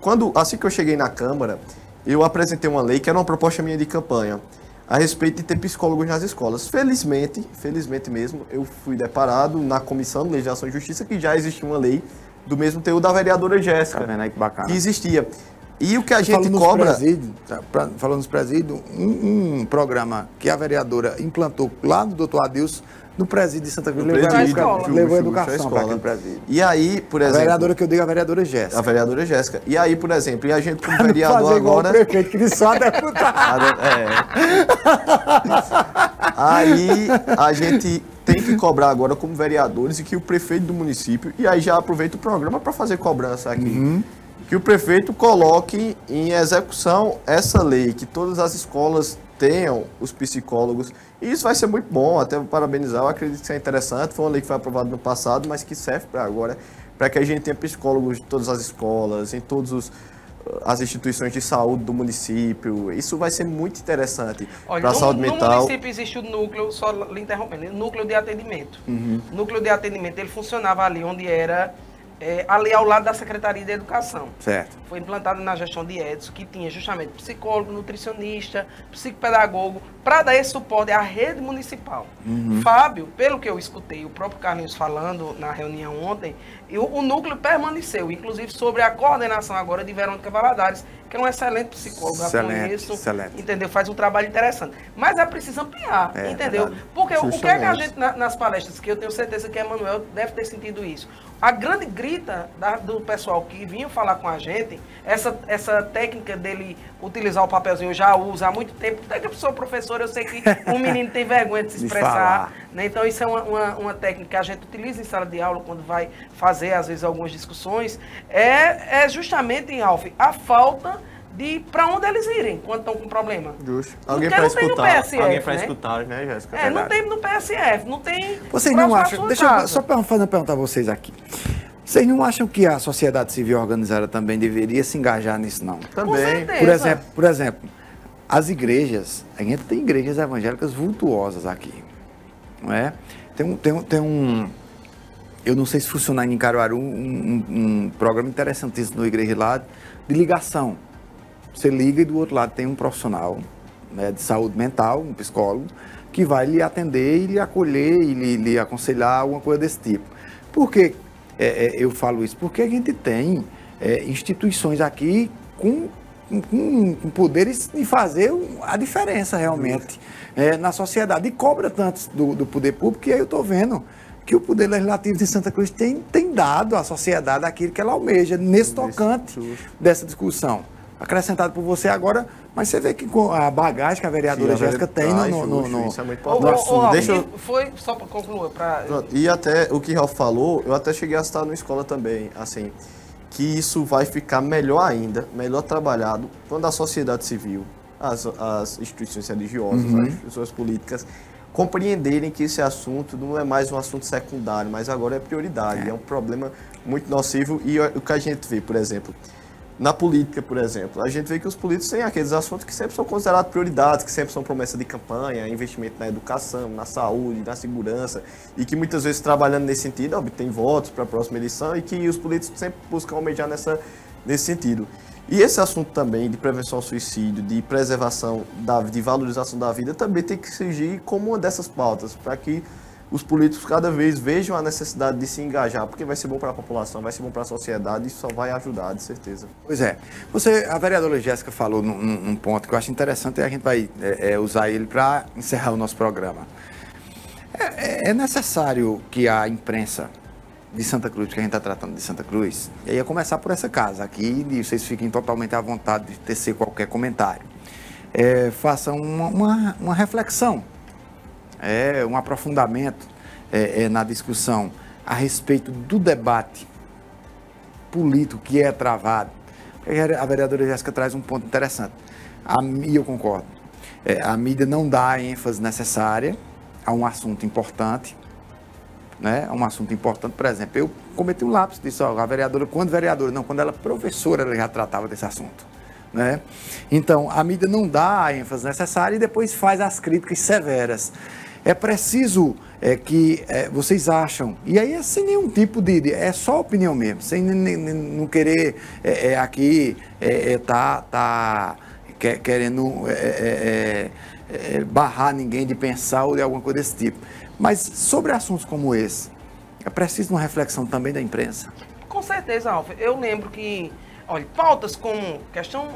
Quando, assim que eu cheguei na Câmara, eu apresentei uma lei que era uma proposta minha de campanha a respeito de ter psicólogos nas escolas. Felizmente, felizmente mesmo, eu fui deparado na Comissão de Legislação e Justiça que já existia uma lei do mesmo teor da vereadora Jéssica, Tá vendo aí que bacana? que existia. E o que a gente Falando nos cobra... presídios, tá, pra- falando nos presídios, um, um programa que a vereadora implantou lá no doutor Adilson, no presídio de Santa Cruz, levou, a presídio, educa- fui- levou fui- educação para escola. aquele presídio. E aí, por A exemplo... vereadora que eu digo, a vereadora Jéssica. A vereadora Jéssica. E aí, por exemplo, e a gente como Pra vereador fazer igual agora... o prefeito, que ele só é deputado. É. Aí a gente tem que cobrar agora como vereadores e que o prefeito do município, e aí já aproveita o programa para fazer cobrança aqui, que o prefeito coloque em execução essa lei, que todas as escolas tenham os psicólogos. E isso vai ser muito bom, até parabenizar, eu acredito que isso é interessante. Foi uma lei que foi aprovada no passado, mas que serve para agora, para que a gente tenha psicólogos em todas as escolas, em todos os as instituições de saúde do município. Isso vai ser muito interessante para a no, saúde no mental. município existe o núcleo, só lhe interrompendo, o núcleo de atendimento. Uhum. Núcleo de atendimento, ele funcionava ali onde era, é, ali ao lado da Secretaria de Educação. Certo. Foi implantado na gestão de Edson, que tinha justamente psicólogo, nutricionista, psicopedagogo, para dar esse suporte à rede municipal. Fábio, pelo que eu escutei o próprio Carlinhos falando na reunião ontem, o, o núcleo permaneceu, inclusive sobre a coordenação agora de Verônica Valadares, que é um excelente psicólogo, Excelente, conheço, excelente. entendeu? Faz um trabalho interessante. Mas é preciso ampliar, É, entendeu? verdade. Porque o que é que a Justamente. gente, na- nas palestras, que eu tenho certeza que Emanuel deve ter sentido isso, a grande grita da- do pessoal que vinha falar com a gente, essa, essa técnica dele utilizar o papelzinho, eu já uso há muito tempo, até que eu sou professor, eu sei que um menino tem vergonha de se expressar, né? Então, isso é uma, uma, uma técnica que a gente utiliza em sala de aula, quando vai fazer, às vezes, algumas discussões. É, é justamente, em Alf, a falta de para onde eles irem quando estão com problema. Justo. Alguém para no escutar. PSF, alguém para né? escutar, né, Jéssica? É, não tem no PSF, não tem. Vocês não acham. Deixa eu só fazer uma pergunta a vocês aqui. Vocês não acham que a sociedade civil organizada também deveria se engajar nisso, não? Também. Por exemplo, por exemplo, as igrejas, a gente tem igrejas evangélicas vultuosas aqui, não é? Tem um, tem um, tem um eu não sei se funciona em Caruaru, um, um- um programa interessantíssimo na igreja lá de ligação. Você liga e do outro lado tem um profissional né, de saúde mental, um psicólogo, que vai lhe atender e lhe acolher e lhe, lhe aconselhar, alguma coisa desse tipo. Por que é, é, eu falo isso? Porque a gente tem é, instituições aqui com, com, com poderes de fazer a diferença realmente é, na sociedade. E cobra tanto do, do poder público que aí eu estou vendo que o Poder Legislativo de Santa Cruz tem, tem dado à sociedade aquilo que ela almeja, nesse tocante dessa discussão. Acrescentado por você agora, mas você vê que com a bagagem que a vereadora Sim, a Jéssica tem no, no, no, no- isso é muito ô, assunto. Deixa eu- e Foi só para concluir, para Pronto, E até o que Ralf falou, eu até cheguei a citar na escola também, assim, que isso vai ficar melhor ainda, melhor trabalhado, quando a sociedade civil, as, as instituições religiosas, as instituições políticas, compreenderem que esse assunto não é mais um assunto secundário, mas agora é prioridade, é, um problema muito nocivo. E o que a gente vê, por exemplo, na política, por exemplo, a gente vê que os políticos têm aqueles assuntos que sempre são considerados prioridades, que sempre são promessa de campanha, investimento na educação, na saúde, na segurança, e que muitas vezes trabalhando nesse sentido obtém votos para a próxima eleição e que os políticos sempre buscam almejar nessa, nesse sentido. E esse assunto também de prevenção ao suicídio, de preservação, da, de valorização da vida, também tem que surgir como uma dessas pautas, para que os políticos cada vez vejam a necessidade de se engajar, porque vai ser bom para a população, vai ser bom para a sociedade e só vai ajudar, de certeza. Pois é. Você, a vereadora Jéssica falou num, num- ponto que eu acho interessante e a gente vai é, é, usar ele para encerrar o nosso programa. É, é- é necessário que a imprensa de Santa Cruz, que a gente está tratando de Santa Cruz, e aí ia começar por essa casa aqui, e vocês fiquem totalmente à vontade de tecer qualquer comentário. É, façam uma, uma, uma reflexão é, um aprofundamento é, é, na discussão a respeito do debate político que é travado. A vereadora Jéssica traz um ponto interessante. A, e eu concordo. É, a mídia não dá a ênfase necessária a um assunto importante. Né? A um assunto importante, por exemplo, eu cometi um lápis disso, ó, a vereadora, quando vereadora, não, quando ela professora, ela já tratava desse assunto. Né? Então, a mídia não dá a ênfase necessária e depois faz as críticas severas. É preciso é, que é, vocês acham, e aí é sem nenhum tipo de. de- é só opinião mesmo, sem não querer é, é, aqui é, é, tá, tá que- querendo barrar ninguém de pensar ou de alguma coisa desse tipo. Mas sobre assuntos como esse, é preciso uma reflexão também da imprensa. Com certeza, Alfa. Eu lembro que, olha, pautas como questão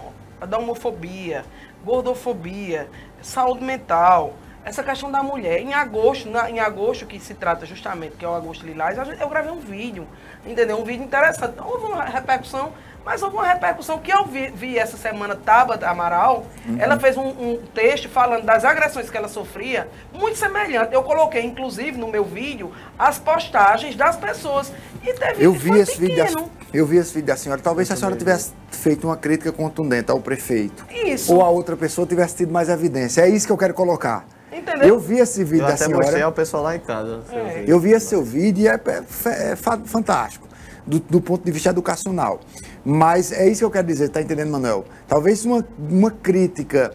da homofobia, gordofobia, saúde mental, essa questão da mulher. Em agosto, na- em agosto, que se trata justamente, que é o agosto lilás, eu gravei um vídeo, entendeu? Um vídeo interessante. Houve uma repercussão, mas houve uma repercussão que eu vi, vi essa semana, Tabata Amaral, ela fez um, um texto falando das agressões que ela sofria, muito semelhante. Eu coloquei, inclusive, no meu vídeo, as postagens das pessoas. E teve Eu vi esse vídeo da, pequeno. eu vi esse vídeo da senhora. Talvez se a senhora tivesse feito uma crítica contundente ao prefeito. Isso. Ou a outra pessoa tivesse tido mais evidência. É isso que eu quero colocar. Entendeu? Eu vi esse vídeo Eu da até mostrei senhora. ao pessoal lá em casa. É. Eu vi esse seu vídeo e é, é- é fa- fantástico. Do, do ponto de vista educacional. Mas é isso que eu quero dizer, tá entendendo, Manuel? Talvez uma, uma crítica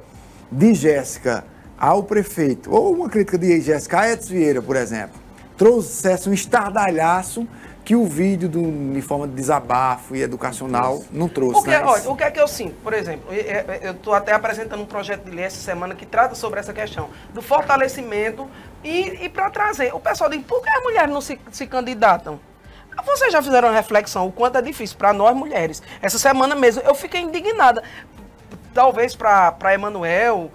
de Jéssica ao prefeito, ou uma crítica de Jéssica a Edson Vieira, por exemplo, trouxesse um estardalhaço que o vídeo do, de forma de desabafo e educacional não trouxe. Porque, né? olha, o que é que eu sinto? Por exemplo, eu- eu- eu estou até apresentando um projeto de lei essa semana que trata sobre essa questão do fortalecimento e, e para trazer. O pessoal diz, por que as mulheres não se, se candidatam? Vocês já fizeram reflexão o quanto é difícil para nós mulheres. Essa semana mesmo eu fiquei indignada. Talvez para Emanuel,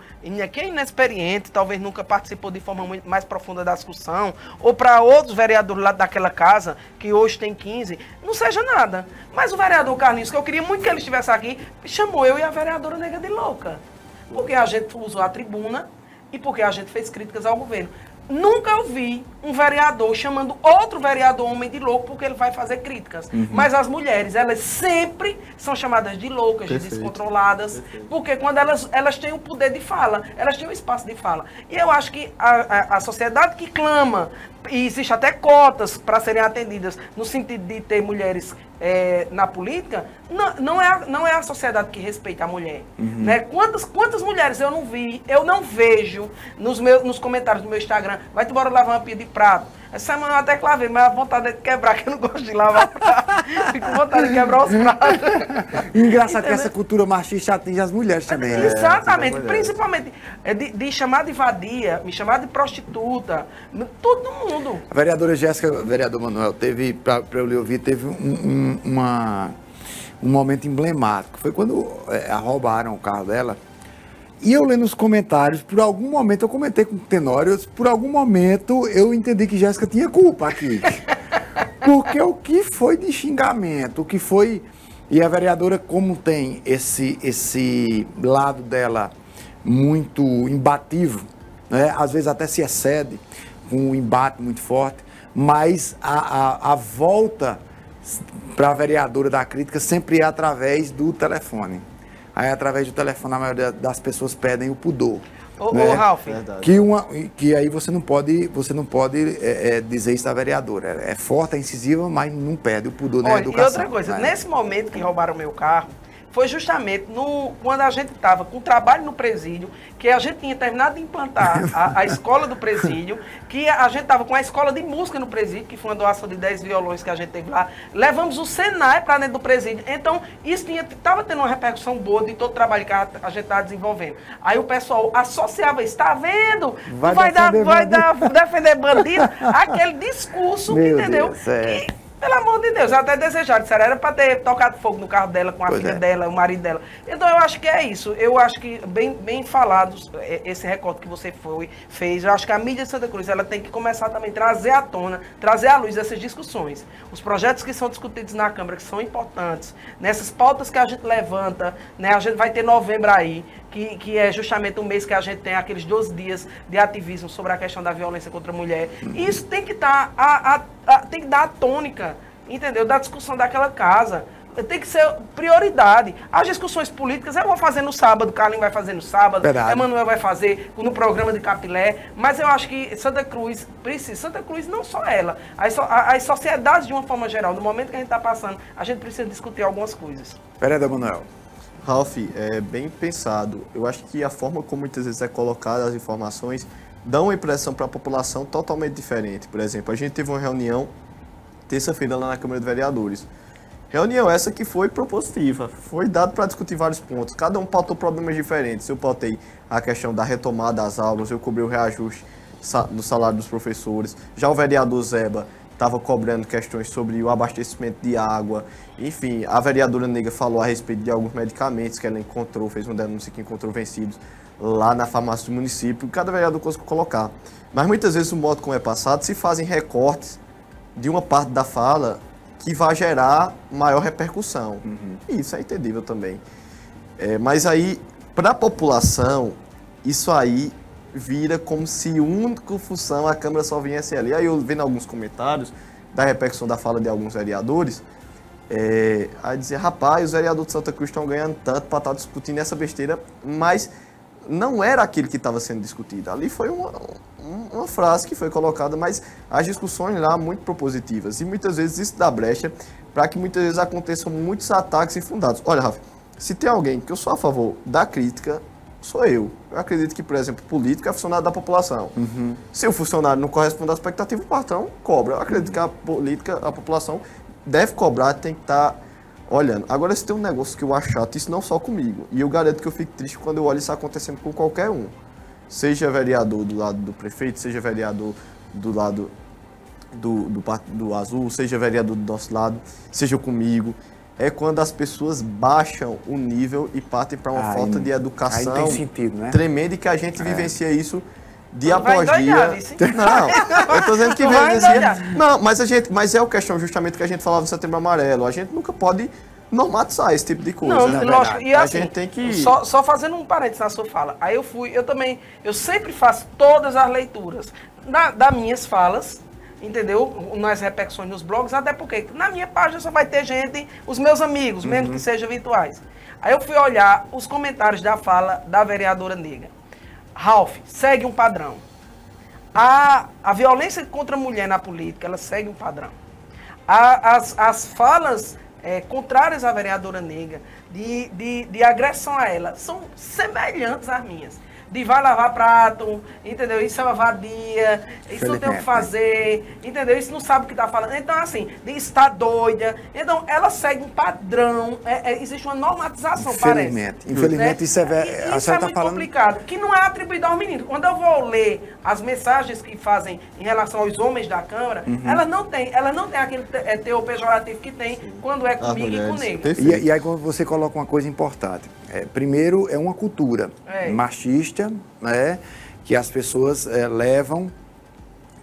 que é inexperiente, talvez nunca participou de forma muito mais profunda da discussão, ou para outros vereadores lá daquela casa, que hoje tem 15, não seja nada. Mas o vereador Carlinhos, que eu queria muito que ele estivesse aqui, chamou eu e a vereadora Nega de Louca. Porque a gente usou a tribuna e porque a gente fez críticas ao governo. Nunca ouvi um vereador chamando outro vereador homem de louco porque ele vai fazer críticas. Uhum. Mas as mulheres, elas sempre são chamadas de loucas, de Perfeito. descontroladas, porque quando elas, elas têm o poder de fala, elas têm o espaço de fala. E eu acho que a, a, a sociedade que clama, e existe até cotas para serem atendidas no sentido de ter mulheres eh, na política, não, não, é a, não é a sociedade que respeita a mulher. Né? Quantas, quantas mulheres eu não vi, eu não vejo nos, meus, nos comentários do meu Instagram, vai embora lavar uma pia de prato. Essa semana eu até que lavei, mas a vontade é de quebrar, que eu não gosto de lavar prato. Fico com vontade de quebrar os pratos. Engraçado que essa cultura machista atinge as mulheres também, né? Exatamente, principalmente é, de, de chamar de vadia, me chamar de prostituta, todo mundo. A vereadora Jéssica, vereador Manuel, teve, para eu lhe ouvir, teve um, um- uma, um momento emblemático. Foi quando é, roubaram o carro dela. E eu lendo os comentários, por algum momento, eu comentei com o Tenório, por algum momento eu entendi que Jéssica tinha culpa aqui. Porque o que foi de xingamento, o que foi. E a vereadora, como tem esse, esse lado dela muito imbativo, né? às vezes até se excede com um embate muito forte, mas a, a, a volta para a vereadora da crítica sempre é através do telefone. Aí, através do telefone, a maioria das pessoas pedem o pudor. Ô, né? ô Ralf. Que, uma, que aí você não pode, você não pode é, é, dizer isso da vereadora. É forte, é incisiva, mas não perde o pudor na educação. e outra coisa, né? nesse momento que roubaram meu carro, foi justamente no, quando a gente estava com trabalho no presídio, que a gente tinha terminado de implantar a, a escola do presídio, que a gente estava com a escola de música no presídio, que foi uma doação de 10 violões que a gente teve lá. Levamos o Senai para dentro do presídio. Então, isso estava tendo uma repercussão boa de todo o trabalho que a, a gente estava desenvolvendo. Aí o pessoal associava isso, tá vendo? Vai vai, dar, vai dar, bandido." defender bandido, aquele discurso, Meu entendeu? Deus, é. Que pelo amor de Deus, eu até desejaram, disseram, era para ter tocado fogo no carro dela, com a Pois filha é. dela, o marido dela. Então eu acho que é isso. Eu acho que, bem, bem falado, é, esse recorte que você foi, fez, eu acho que a mídia de Santa Cruz ela tem que começar também a trazer à tona, trazer à luz essas discussões. Os projetos que são discutidos na Câmara, que são importantes, nessas pautas que a gente levanta, né, a gente vai ter novembro aí, que, que é justamente o mês que a gente tem aqueles 12 dias de ativismo sobre a questão da violência contra a mulher. E isso tem que estar a, a- a- tem que dar a tônica, entendeu? Da discussão daquela casa. Tem que ser prioridade. As discussões políticas eu vou fazer no sábado, Carlinhos vai fazer no sábado, Verdade. Emanuel vai fazer no programa de Capilé, mas eu acho que Santa Cruz precisa, Santa Cruz não só ela, as, as sociedades de uma forma geral, no momento que a gente está passando, a gente precisa discutir algumas coisas. Vereador Manuel. Ralph, é bem pensado. Eu acho que a forma como muitas vezes é colocada as informações dá uma impressão para a população totalmente diferente. Por exemplo, a gente teve uma reunião terça-feira lá na Câmara de Vereadores. Reunião essa que foi propositiva, foi dado para discutir vários pontos. Cada um pautou problemas diferentes. Eu pautei a questão da retomada das aulas, eu cobri o reajuste do salário dos professores. Já o vereador Zeba estava cobrando questões sobre o abastecimento de água. Enfim, a vereadora Nega falou a respeito de alguns medicamentos que ela encontrou, fez uma denúncia que encontrou vencidos lá na farmácia do município. Cada vereador conseguiu colocar. Mas muitas vezes o modo como é passado se fazem recortes de uma parte da fala que vai gerar maior repercussão. E isso é entendível também. É, mas aí, para a população, isso aí vira como se única função a Câmara só viesse ali. Aí eu vendo alguns comentários da repercussão da fala de alguns vereadores, é, a dizer, rapaz, os vereadores de Santa Cruz estão ganhando tanto para estar discutindo essa besteira, mas não era aquilo que estava sendo discutido. Ali foi uma, um- uma frase que foi colocada, mas as discussões lá muito propositivas. E muitas vezes isso dá brecha para que muitas vezes aconteçam muitos ataques infundados. Olha, Rafa, se tem alguém que eu sou a favor da crítica, sou eu. Eu acredito que, por exemplo, político é funcionário da população. Se o funcionário não corresponde à expectativa, o patrão cobra. Eu acredito que a política, a população deve cobrar, tem que estar olhando. Agora, se tem um negócio que eu acho chato, isso não só comigo. E eu garanto que eu fico triste quando eu olho isso acontecendo com qualquer um. Seja vereador do lado do prefeito, seja vereador do lado do, do, part- do azul, seja vereador do nosso lado, seja comigo. É quando as pessoas baixam o nível e partem para uma Aí- falta de educação aí tem sentido, né? tremenda e que a gente vivencia isso de Tu vai após dia. vice. Não, eu tô dizendo que vivencia. Não, mas a gente, mas é o questão justamente que a gente falava do Setembro Amarelo. A gente nunca pode normatizar esse tipo de coisa. Não, né? lógico. E a assim, gente tem que. só, só fazendo um parênteses na sua fala. Aí eu fui, eu também, eu sempre faço todas as leituras da, das minhas falas, entendeu? Nas repercussões nos blogs, até porque na minha página só vai ter gente, os meus amigos, mesmo Uhum. que sejam virtuais. Aí eu fui olhar os comentários da fala da vereadora negra. Ralph, segue um padrão. A, a violência contra a mulher na política, ela segue um padrão. A- as, as falas eh, contrárias à vereadora negra, de, de, de agressão a ela, são semelhantes às minhas. De vai lavar prato, entendeu? Isso é uma vadia, isso não tem o que né? fazer, entendeu? Isso não sabe o que está falando. Então, assim, de estar doida. Então, ela segue um padrão, é- é- existe uma normatização, parece. Infelizmente, infelizmente, isso é E- a Isso é tá muito falando- complicado, que não é atribuído aos meninos. Quando eu vou ler as mensagens que fazem em relação aos homens da Câmara, Uhum. ela não tem, ela não tem aquele é, teor pejorativo que tem quando é As comigo e com negro. E, e aí quando você coloca uma coisa importante, é, primeiro é uma cultura É. né, que as pessoas é, levam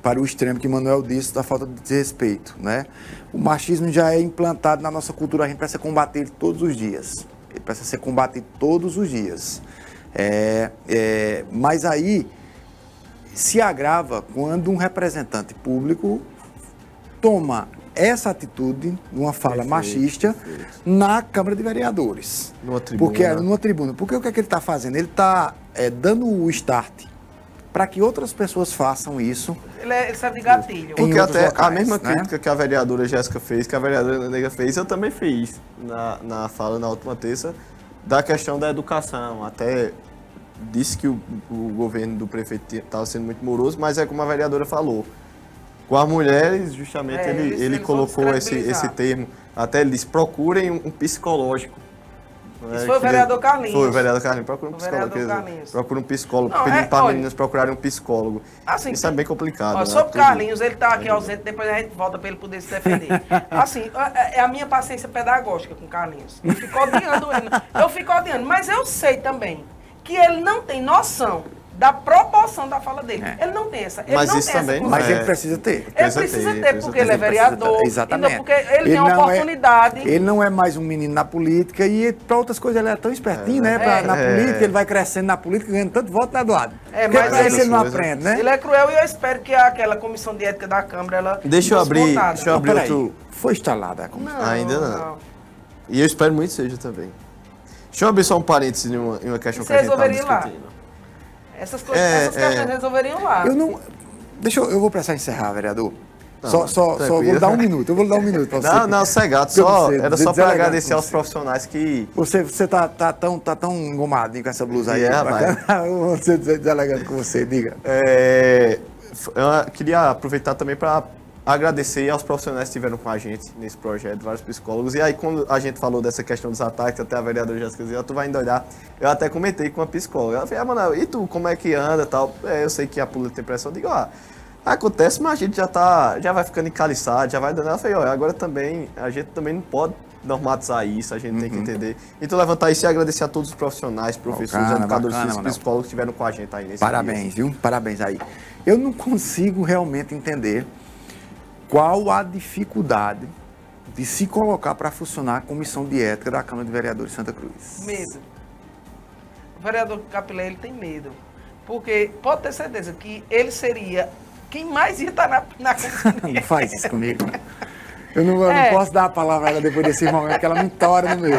para o extremo que Manuel disse da falta de respeito, né? O machismo já é implantado na nossa cultura, a gente precisa combater ele todos os dias. Ele precisa ser combatido todos os dias. É, é, mas aí se agrava quando um representante público toma essa atitude, uma fala Perfeito, machista, perfeito. na Câmara de Vereadores. Numa tribuna. Porque, numa tribuna. Porque o que, é que ele está fazendo? Ele está dando o start para que outras pessoas façam isso. Ele, é, ele serve de gatilho. Porque até a locais, mesma né? crítica que a vereadora Jéssica fez, que a vereadora Negra fez, eu também fiz na, na fala na última terça, da questão da educação. Até disse que o, o governo do prefeito estava sendo muito moroso, mas é como a vereadora falou. Com as mulheres, justamente, É, ele, eles- ele eles colocou esse, esse termo. Até ele disse, procurem um, psicológico. Né, Isso foi o ele- vereador Carlinhos. Foi o vereador Carlinhos. Procura um psicólogo. dizer. Procura um psicólogo. Não, pedindo é, para olha- meninas procurarem um psicólogo. Assim, Isso é bem complicado. Ó, né? sobre o Carlinhos, ele tá aqui ausente, depois a gente volta para ele poder se defender. Assim, é é a minha paciência pedagógica com o Carlinhos. Eu fico odiando ele. Eu fico odiando, mas eu sei também que ele não tem noção da proporção da fala dele. É. Ele não tem essa. Ele Mas não isso tem essa também não Mas consciência. ele precisa ter. Ele Precisa precisa ter, ter, porque ele é Ele ter, vereador. Exatamente. Porque ele, tem uma não é- oportunidade. ele não é mais um menino na política e para outras coisas ele é tão espertinho, né? Pra- É. na É. política, ele vai crescendo na política, ganhando tanto voto, né, Eduardo? É, Porque mas ele- ele não aprende, né? Ele é cruel e eu espero que aquela comissão de ética da Câmara, ela... Deixa eu abrir- votada. deixa eu abrir outro- Foi instalada a comissão. Ainda não. E eu espero muito que seja também. Deixa eu abrir só um parênteses em uma, em uma questão Isso que a gente estava resolveria lá. Essas, coisas, É, essas questões é. resolveriam lá. Eu não. Deixa eu, eu vou precisar encerrar, vereador. Tá, só, só, só vou dar um minuto, eu vou dar um minuto pra você. Não, não, cegado. Só, você- era só para agradecer aos profissionais que. Você, você tá, tá, tão, tá tão engomadinho com essa blusa aí. É, rapaz. vou ser deselegante com você, diga. É, eu queria aproveitar também para agradecer aos profissionais que estiveram com a gente nesse projeto, vários psicólogos. E aí, quando a gente falou dessa questão dos ataques, até a vereadora Jéssica dizia, tu vai endoidar. Eu até comentei com a psicóloga. Ela falou, ah, Manoel, e tu, como é que anda tal? É, eu sei que a polícia tem pressão. Eu digo, ah, acontece, mas a gente já, tá, já vai ficando encaliçado, já vai dando. Ela falou, olha, agora também, a gente também não pode normatizar isso, a gente tem que entender. Então, levantar isso e agradecer a todos os profissionais, professores, Bacana, educadores, bacana, físicos, psicólogos que estiveram com a gente aí nesse dia. Parabéns, viu? Parabéns aí. Eu não consigo realmente entender qual a dificuldade de se colocar para funcionar a comissão de ética da Câmara de Vereadores de Santa Cruz. Medo. O vereador Capilé, ele tem medo. Porque pode ter certeza que ele seria quem mais ia estar na, na comissão de Não faz isso comigo. Eu não, eu não É. posso dar a palavra a ela depois desse momento, que ela me tora no meio.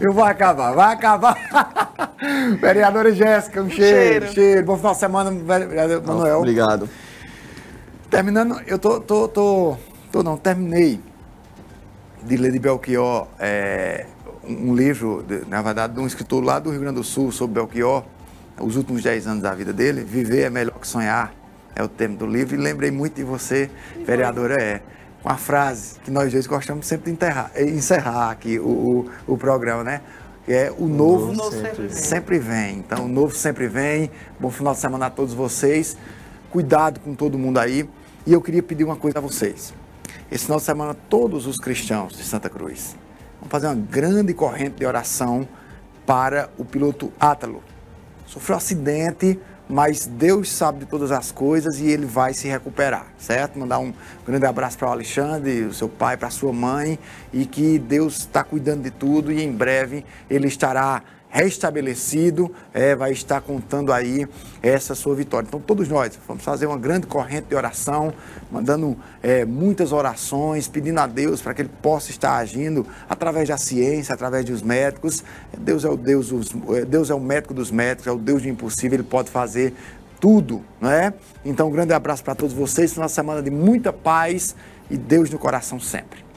Eu vou acabar, vai acabar. Vereadora Jéssica, um cheiro, cheiro. cheiro. Bom final de semana, vereador Manuel. Obrigado. Terminando, eu tô, tô, tô, tô não, terminei de ler de Belchior é, um livro, na verdade, de um escritor lá do Rio Grande do Sul sobre Belchior, os últimos 10 anos da vida dele. Viver é melhor que sonhar, é o tema do livro. E lembrei muito de você, vereadora, é, com a frase que nós dois gostamos sempre de enterrar, eh, encerrar aqui o, o, o programa, né? Que é o novo, novo sempre vem. sempre vem. Então, o novo sempre vem. Bom final de semana a todos vocês. Cuidado com todo mundo aí. E eu queria pedir uma coisa a vocês. Esse final de semana, todos os cristãos de Santa Cruz vão fazer uma grande corrente de oração para o piloto Átalo. Sofreu um acidente mas Deus sabe de todas as coisas e ele vai se recuperar, certo? Mandar um grande abraço para o Alexandre, o seu pai, para a sua mãe e que Deus está cuidando de tudo e em breve ele estará restabelecido, é, vai estar contando aí essa sua vitória. Então, todos nós vamos fazer uma grande corrente de oração, mandando é, muitas orações, pedindo a Deus para que Ele possa estar agindo através da ciência, através dos médicos. Deus é o Deus, é, Deus é o médico dos médicos, é o Deus do impossível, Ele pode fazer tudo, não é? Então, um grande abraço para todos vocês, uma semana de muita paz e Deus no coração sempre.